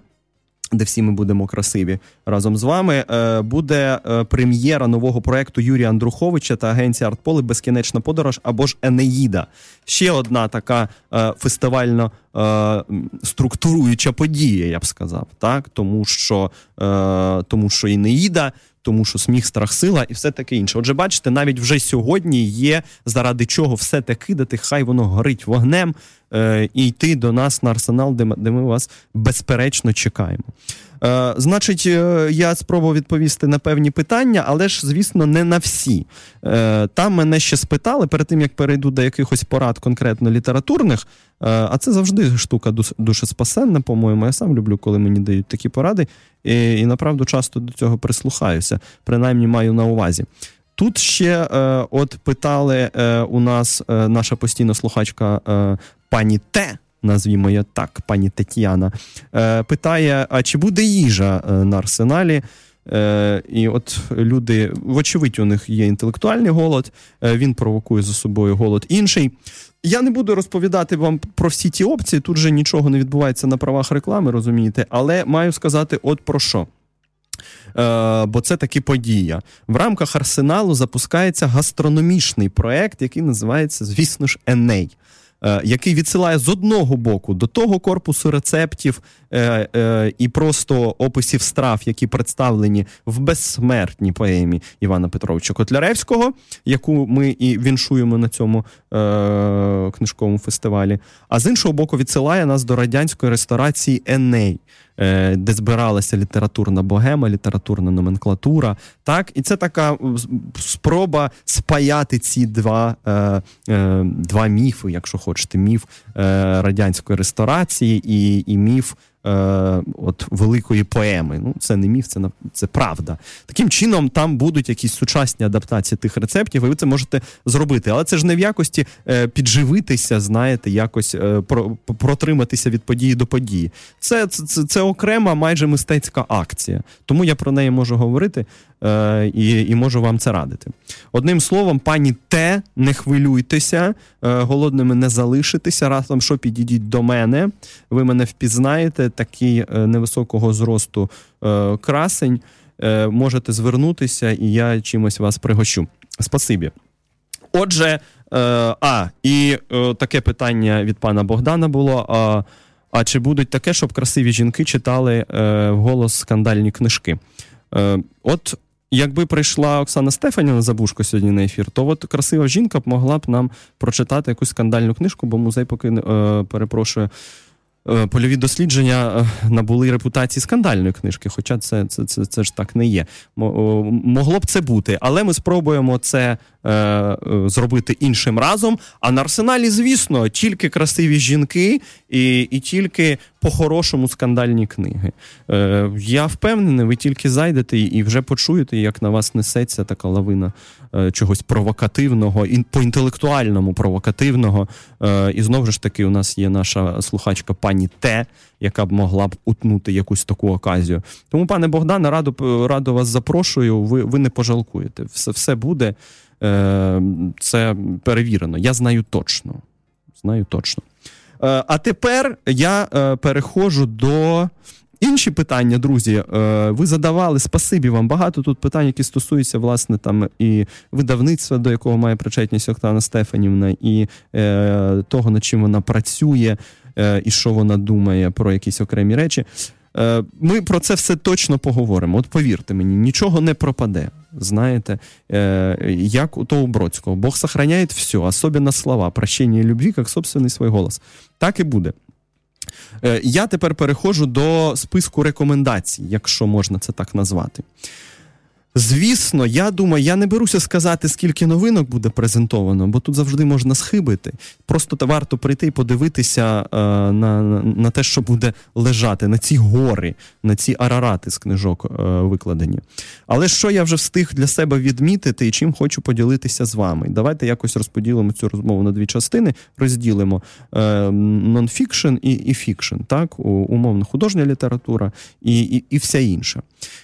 де всі ми будемо красиві разом з вами. е, Буде е, прем'єра нового проекту Юрія Андруховича та агенції Артполи Безкінечна подорож або ж Енеїда. Ще одна така е, фестивально структуруюча подія, я б сказав, так тому що, тому що Енеїда. Тому що сміх, страх, сила і все таке інше. Отже, бачите, навіть вже сьогодні є заради чого все те кидати, хай воно горить вогнем е, і йти до нас на арсенал, де, ми- де ми вас безперечно чекаємо. Е, значить, е, я спробував відповісти на певні питання, але ж, звісно, не на всі. Е, там мене ще спитали перед тим, як перейду до якихось порад конкретно літературних. Е, а це завжди штука дуже спасенна, по-моєму. Я сам люблю, коли мені дають такі поради, і, і направду часто до цього прислухаюся, принаймні маю на увазі. Тут ще е, от питали е, у нас е, наша постійна слухачка е, пані Т. Назвімо її так, пані Тетяна, е, питає: а чи буде їжа е, на арсеналі? Е, і от люди, вочевидь, у них є інтелектуальний голод, він провокує за собою голод інший. Я не буду розповідати вам про всі ті опції. Тут же нічого не відбувається на правах реклами, розумієте, але маю сказати, от про що. Е, бо це таки подія. В рамках арсеналу запускається гастрономічний проект, який називається, звісно ж, Еней. е, який відсилає з одного боку до того корпусу рецептів е, е, і просто описів страв, які представлені в безсмертній поемі Івана Петровича Котляревського, яку ми і віншуємо на цьому е, книжковому фестивалі. А з іншого боку, відсилає нас до радянської ресторації Еней. Де збиралася літературна богема, літературна номенклатура, так і це така спроба спаяти ці два, е, е, два міфи, якщо хочете, міф радянської ресторації і, і міф от великої поеми. Ну, це не міф, це це правда. Таким чином, там будуть якісь сучасні адаптації тих рецептів, і ви це можете зробити. Але це ж не в якості е, підживитися, знаєте, якось е, про, протриматися від події до події. Це, це, це, окрема майже мистецька акція. Тому я про неї можу говорити е, і, і можу вам це радити. Одним словом, пані Т, не хвилюйтеся, е, голодними не залишитеся. Разом що підійдіть до мене. Ви мене впізнаєте, такий е, невисокого зросту е, красень. Е, можете звернутися, і я чимось вас пригощу. Спасибі. Отже, а, і таке питання від пана Богдана було. А, а чи будуть таке, щоб красиві жінки читали вголос скандальні книжки? От якби прийшла Оксана Стефанівна Забушко сьогодні на ефір, то от красива жінка б могла б нам прочитати якусь скандальну книжку, бо музей поки перепрошую. Е, Польові дослідження е, набули репутації скандальної книжки, хоча це, це, це, це ж так не є. Мо- Могло б це бути, але ми спробуємо це е, зробити іншим разом. А на арсеналі, звісно, тільки красиві жінки і, і тільки по-хорошому скандальні книги. Е, я впевнений, ви тільки зайдете і, вже почуєте, як на вас несеться така лавина е, чогось провокативного, і по-інтелектуальному провокативного. Е, і знову ж таки, у нас є наша слухачка пані Т, яка б могла б утнути якусь таку оказію. Тому, пане Богдане, радо, радо вас запрошую. Ви, ви не пожалкуєте. Все, все буде. Е, це перевірено. Я знаю точно. Знаю точно. Е, а тепер я е, переходжу до. Інші питання, друзі, е, ви задавали спасибі вам. Багато тут питань, які стосуються власне там і видавництва, до якого має причетність Оксана Стефанівна, і е, того, над чим вона працює, е, і що вона думає про якісь окремі речі. Е, Ми про це все точно поговоримо. От повірте мені, нічого не пропаде. Знаєте, е, як у того Бродського. Бог сохраняє все, особенно слова, прощення і любві, як собственний свій голос. Так і буде. Е, Я тепер переходжу до списку рекомендацій, якщо можна це так назвати. Звісно, я думаю, я не беруся сказати, скільки новинок буде презентовано, бо тут завжди можна схибити. Просто варто прийти і подивитися е, на, на, те, що буде лежати, на ці гори, на ці арарати з книжок е, викладені. Але що я вже встиг для себе відмітити і чим хочу поділитися з вами? Давайте якось розподілимо цю розмову на дві частини, розділимо е, нонфікшн і, і фікшн, так, умовно художня література і, і, і вся інша.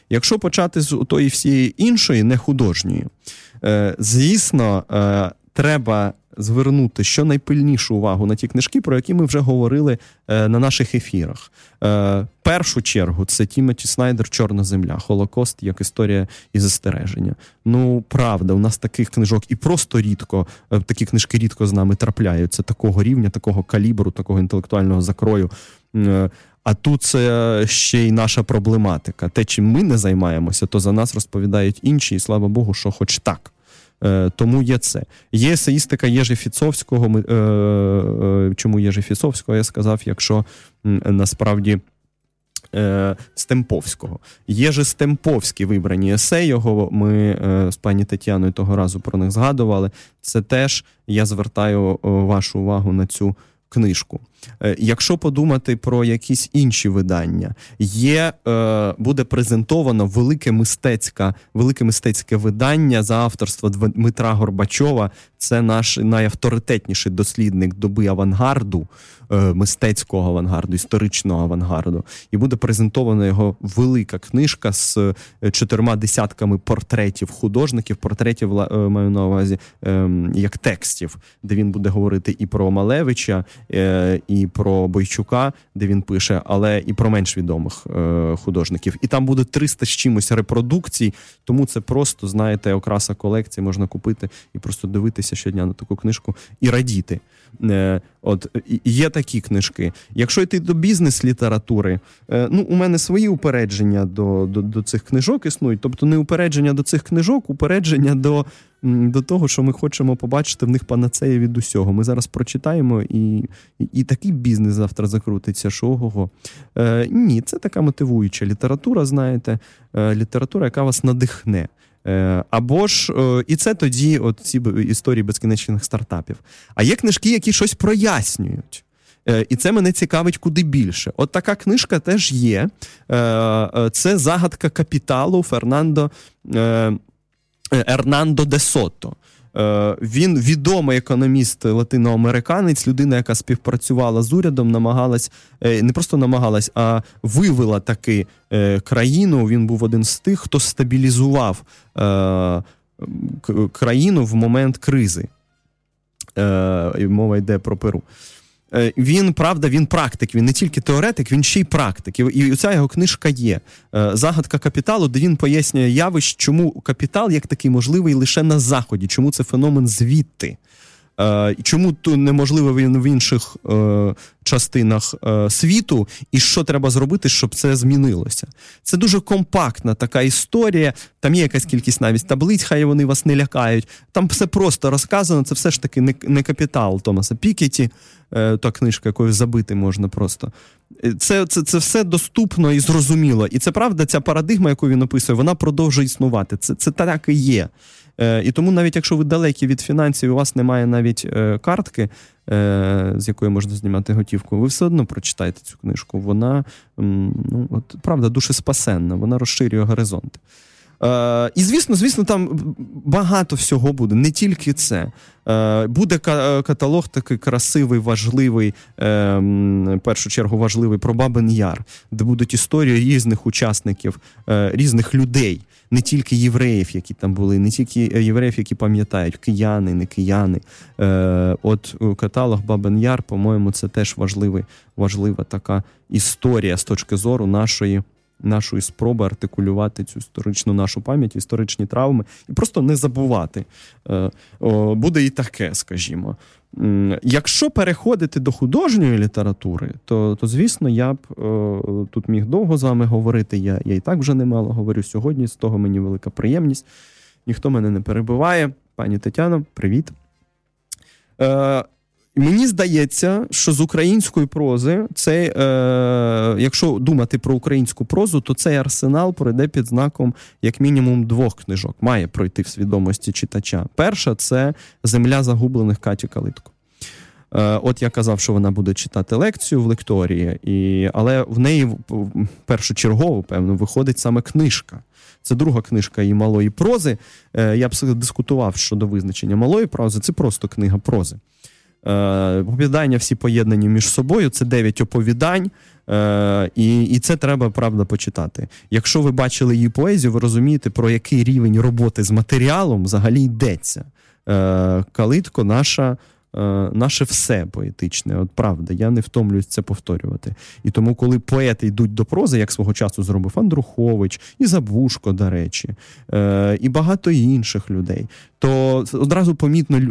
Якщо почати з тої всієї іншої, не художньої, е, звісно, е, треба звернути щонайпильнішу увагу на ті книжки, про які ми вже говорили е, на наших ефірах. Першу чергу це Тімоті Снайдер Чорна земля, Холокост як історія і застереження. Ну, правда, у нас таких книжок і просто рідко, такі книжки рідко з нами трапляються, такого рівня, такого калібру, такого інтелектуального закрою. А тут це ще й наша проблематика. Те, чим ми не займаємося, то за нас розповідають інші, і слава Богу, що хоч так. Е, Тому є це. Є есеїстика Єжи Фіцовського. Е, е, чому Єжи Фіцовського? Я сказав, якщо м, насправді. е, Стемповського. Є же Стемповські вибрані есе його. Ми е, з пані Тетяною того разу про них згадували. Це теж я звертаю вашу увагу на цю книжку. Е, Якщо подумати про якісь інші видання, є, е, буде презентовано велике мистецьке, велике мистецьке видання за авторства Дмитра Горбачова. Це наш найавторитетніший дослідник доби авангарду, е, мистецького авангарду, історичного авангарду. І буде презентована його велика книжка з чотирма десятками портретів художників, портретів маю на увазі ем, як текстів, де він буде говорити і про Малевича, і про Бойчука, де він пише, але і про менш відомих е, художників. І там буде 300 з чимось репродукцій, тому це просто, знаєте, окраса колекції можна купити і просто дивитися щодня на таку книжку і радіти. Е, От є такі книжки. Якщо йти до бізнес-літератури, е, ну у мене свої упередження до, до, до цих книжок існують. Тобто не упередження до цих книжок, упередження до, до того, що ми хочемо побачити в них панацея від усього. Ми зараз прочитаємо, і, і, і такий бізнес завтра закрутиться. що. Е, ні, це така мотивуюча література, знаєте, е, література, яка вас надихне. Е, Або ж е, і це тоді от ці історії безкінечних стартапів. А є книжки, які щось прояснюють. Е, І це мене цікавить куди більше. От така книжка теж є. Це загадка капіталу Фернандо Ернандо де Сото. Е, Він відомий економіст латиноамериканець, людина, яка співпрацювала з урядом, намагалась е, не просто намагалась, а вивела таки е, країну. Він був один з тих, хто стабілізував е, країну в момент кризи. Е, Мова йде про Перу. Е, Він, правда, він практик, він не тільки теоретик, він ще й практик. І, ця його книжка є. Е, Загадка капіталу, де він пояснює явищ, чому капітал як такий можливий лише на заході, чому це феномен звідти. Е, Чому то неможливо він в інших частинах е, світу, і що треба зробити, щоб це змінилося? Це дуже компактна така історія. Там є якась кількість навіть таблиць, хай вони вас не лякають. Там все просто розказано. Це все ж таки не, не капітал Томаса Пікеті, е, та книжка, якою забити можна просто. Е, Це, це, це все доступно і зрозуміло. І це правда, ця парадигма, яку він описує, вона продовжує існувати. Це, це так і є. Е, І тому, навіть якщо ви далекі від фінансів, у вас немає навіть е, картки, з якої можна знімати готівку, ви все одно прочитаєте цю книжку. Вона ну, от, правда дуже спасенна, вона розширює горизонти. Е, і звісно, звісно, там багато всього буде, не тільки це. Е, буде каталог такий красивий, важливий, е, в першу чергу важливий про Бабин Яр, де будуть історії різних учасників, е, різних людей, не тільки євреїв, які там були, не тільки е, євреїв, які пам'ятають, кияни, не кияни. Е, От каталог Бабин Яр, по-моєму, це теж важливий, важлива така історія з точки зору нашої нашої спроби артикулювати цю історичну нашу пам'ять, історичні травми і просто не забувати. Е, Буде і таке, скажімо. Якщо переходити до художньої літератури, то, то звісно, я б е, тут міг довго з вами говорити. Я, я і так вже немало говорю сьогодні. З того мені велика приємність. Ніхто мене не перебиває. Пані Тетяно, привіт. Е, Мені здається, що з української прози цей, е, якщо думати про українську прозу, то цей арсенал пройде під знаком як мінімум двох книжок. Має пройти в свідомості читача. Перша це Земля загублених Каті Калитко. Е, От я казав, що вона буде читати лекцію в лекторії, і, але в неї першочергово, певно, виходить саме книжка. Це друга книжка її малої прози. Е, Я б дискутував щодо визначення малої прози. Це просто книга прози. Е, Оповідання всі поєднані між собою. Це дев'ять оповідань, е, і, і це треба правда почитати. Якщо ви бачили її поезію, ви розумієте, про який рівень роботи з матеріалом взагалі йдеться. Е, Калитко наша. Е, Наше все поетичне, от правда, я не втомлююсь це повторювати. І тому, коли поети йдуть до прози, як свого часу зробив Андрухович, і Забушко, до речі, е, і багато інших людей, то одразу помітно,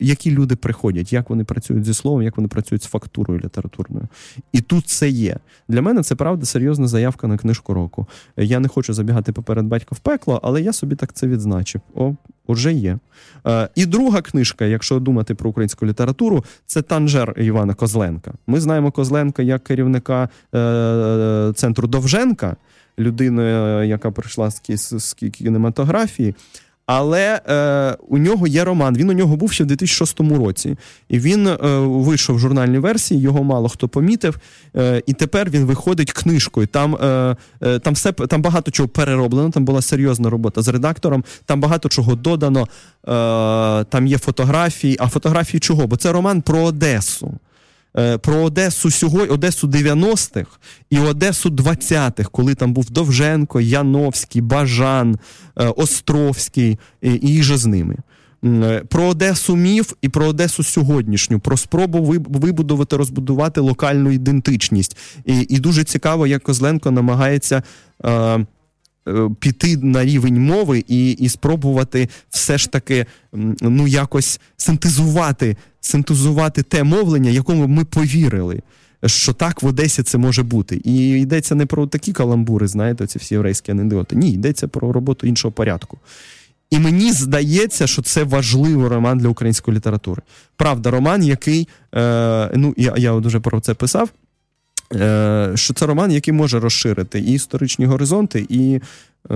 які люди приходять, як вони працюють зі словом, як вони працюють з фактурою літературною. І тут це є. Для мене це правда серйозна заявка на книжку року. Я не хочу забігати поперед батька в пекло, але я собі так це відзначив. О, уже є. Е, і друга книжка, якщо думати про українську літературу, це Танжер Івана Козленка. Ми знаємо Козленка як керівника е, центру Довженка, людина, яка прийшла з, з, з кінематографії. Але е, у нього є роман. Він у нього був ще в 2006 році. І він е, вийшов в журнальній версії, його мало хто помітив. Е, і тепер він виходить книжкою. Там, е, е, там, все, там багато чого перероблено, там була серйозна робота з редактором, там багато чого додано. Е, там є фотографії. А фотографії чого? Бо це роман про Одесу. Е, Про Одесу сьогодні, Одесу 90-х і Одесу 20-х, коли там був Довженко, Яновський, Бажан, е, Островський і, їже з ними. Е, Про Одесу міф і про Одесу сьогоднішню, про спробу вибудувати, розбудувати локальну ідентичність. І, і дуже цікаво, як Козленко намагається. Піти на рівень мови і, і спробувати все ж таки ну якось синтезувати, синтезувати те мовлення, якому ми повірили. Що так в Одесі це може бути. І йдеться не про такі каламбури, знаєте, ці всі єврейські анекдоти. Ні, йдеться про роботу іншого порядку. І мені здається, що це важливий роман для української літератури. Правда, роман, який, е, ну я, я от уже про це писав. Е, що це роман, який може розширити і історичні горизонти, і е,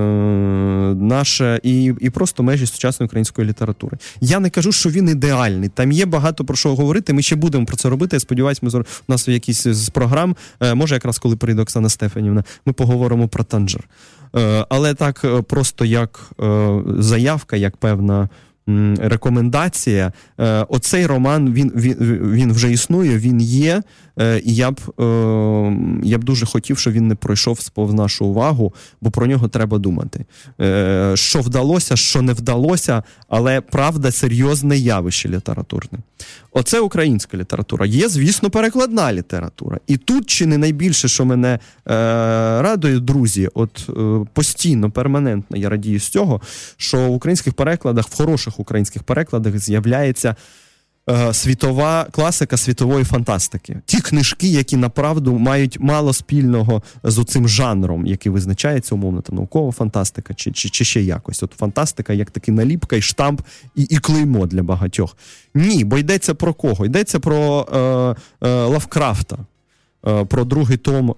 наше, і, і просто межі сучасної української літератури. Я не кажу, що він ідеальний. Там є багато про що говорити. Ми ще будемо про це робити. Я сподіваюся, ми у нас в якійсь з програм, е, може, якраз коли прийде Оксана Стефанівна, ми поговоримо про танжер. Е, але так, е, просто як е, заявка, як певна. Рекомендація. Оцей роман він, він, він вже існує, він є. Е, І я б, е, я б дуже хотів, щоб він не пройшов сповз нашу увагу, бо про нього треба думати. Е, Що вдалося, що не вдалося, але правда серйозне явище літературне. Оце українська література. Є, звісно, перекладна література. І тут чи не найбільше, що мене радує, друзі, от постійно, перманентно я радію з цього, що в українських перекладах, в хороших українських перекладах з'являється світова класика світової фантастики. Ті книжки, які направду мають мало спільного з цим жанром, який визначається умовно, там наукова фантастика чи, чи, чи ще якось. От фантастика, як такий наліпка, і штамп, і, і клеймо для багатьох. Ні, бо йдеться про кого? Йдеться про е, е, Лавкрафта. Е, Про другий том е,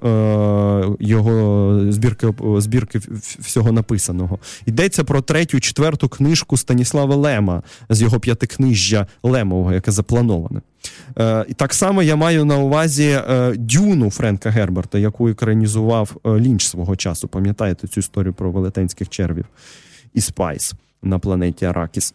його збірки, збірки всього написаного. Йдеться про третю, четверту книжку Станіслава Лема з його п'ятикнижжя Лемового, яке заплановане. Е, і так само я маю на увазі Дюну Френка Герберта, яку екранізував Лінч свого часу. Пам'ятаєте цю історію про велетенських червів і Спайс на планеті Аракіс.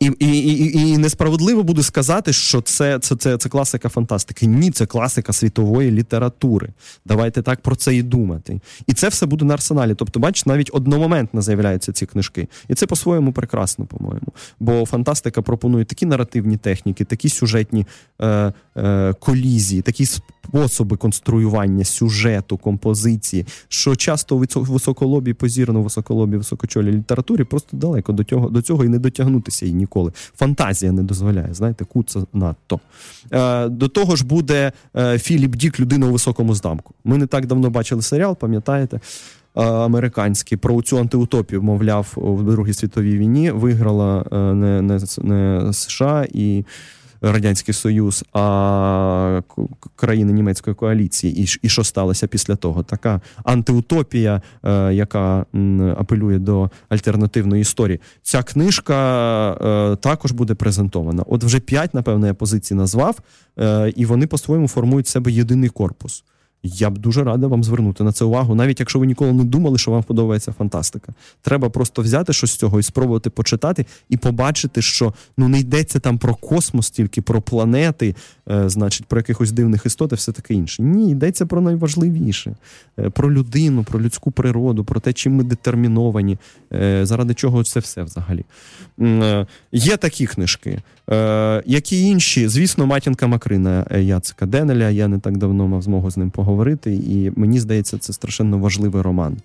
І, і, і, і несправедливо буде сказати, що це, це, це, це класика фантастики. Ні, це класика світової літератури. Давайте так про це і думати. І це все буде на арсеналі. Тобто, бачиш, навіть одномоментно з'являються ці книжки. І це по-своєму прекрасно, по-моєму. Бо фантастика пропонує такі наративні техніки, такі сюжетні е, е, колізії, такі способи конструювання сюжету, композиції, що часто висо- високолобі, позірно високолобі, високочолі літературі просто далеко до цього, до цього і не дотягнутися ніколи. Фантазія не дозволяє, знаєте, куца надто. Е, до того ж буде е, Філіп Дік, людина у високому замку. Ми не так давно бачили серіал, пам'ятаєте? е, Американський про цю антиутопію, мовляв, в Другій світовій війні виграла е, не, не, не США і Радянський Союз, а країни німецької коаліції. І, і що сталося після того? Така антиутопія, е, яка апелює до альтернативної історії. Ця книжка е, також буде презентована. От вже п'ять, напевно, я позицій назвав, е, і вони по-своєму формують себе єдиний корпус. Я б дуже радий вам звернути на це увагу, навіть якщо ви ніколи не думали, що вам подобається фантастика. Треба просто взяти щось з цього і спробувати почитати і побачити, що ну не йдеться там про космос, тільки про планети, е, значить, про якихось дивних істот і все таке інше. Ні, йдеться про найважливіше, е, про людину, про людську природу, про те, чим ми детерміновані, е, заради чого це все взагалі. Е, Є такі книжки. Е, які інші, звісно, матінка Макрина е, Яцика Денеля. Я не так давно мав змогу з ним поговорити, і мені здається, це страшенно важливий роман.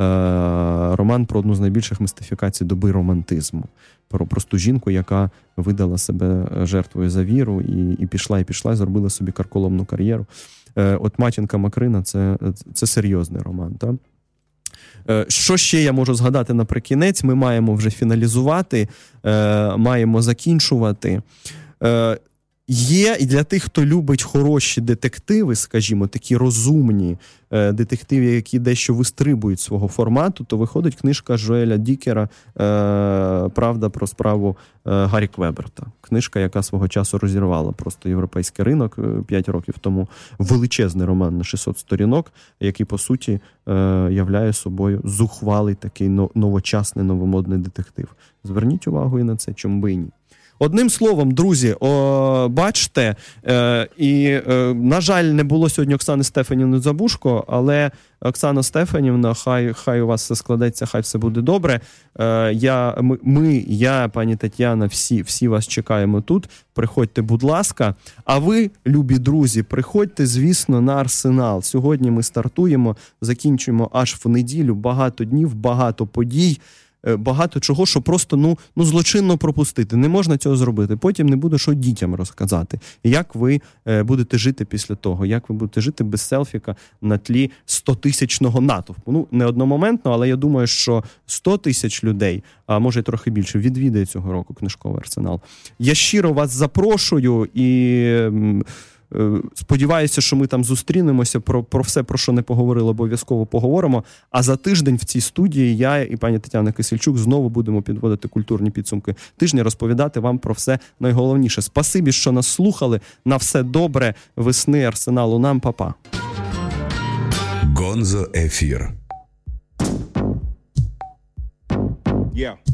Е, роман про одну з найбільших мистифікацій доби романтизму. Про просту жінку, яка видала себе жертвою за віру, і, і пішла, і пішла, і зробила собі карколомну кар'єру. Е, от матінка Макрина це, це серйозний роман. Так? Е, Що ще я можу згадати наприкінець? Ми маємо вже фіналізувати, маємо закінчувати. Е, Є і для тих, хто любить хороші детективи, скажімо, такі розумні е, детективи, які дещо вистрибують свого формату, то виходить книжка Жоеля Дікера е, Правда про справу е, Гаррі Квеберта. Книжка, яка свого часу розірвала просто європейський ринок 5 років тому. Величезний роман на 600 сторінок, який по суті е, являє собою зухвалий такий новочасний новомодний детектив. Зверніть увагу і на це, чому би і ні. Одним словом, друзі, о, бачите, е, і, е, на жаль, не було сьогодні Оксани Стефанівни Забушко, але Оксана Стефанівна, хай, хай у вас все складеться, хай все буде добре. Е, я, ми, ми, я, пані Тетяна, всі, всі вас чекаємо тут. Приходьте, будь ласка. А ви, любі друзі, приходьте, звісно, на арсенал. Сьогодні ми стартуємо, закінчуємо аж в неділю. Багато днів, багато подій. Е, Багато чого, що просто ну, ну злочинно пропустити. Не можна цього зробити. Потім не буде що дітям розказати. Як ви е, будете жити після того, як ви будете жити без селфіка на тлі 100-тисячного натовпу. Ну не одномоментно, але я думаю, що 100 тисяч людей, а може трохи більше, відвідає цього року книжковий арсенал. Я щиро вас запрошую і. Е, Сподіваюся, що ми там зустрінемося про, про все, про що не поговорили, обов'язково поговоримо. А за тиждень в цій студії я і пані Тетяна Кисельчук знову будемо підводити культурні підсумки тижня, розповідати вам про все найголовніше. Спасибі, що нас слухали. На все добре. Весни арсеналу. Нам папа. Гонзо Ефір. Yeah.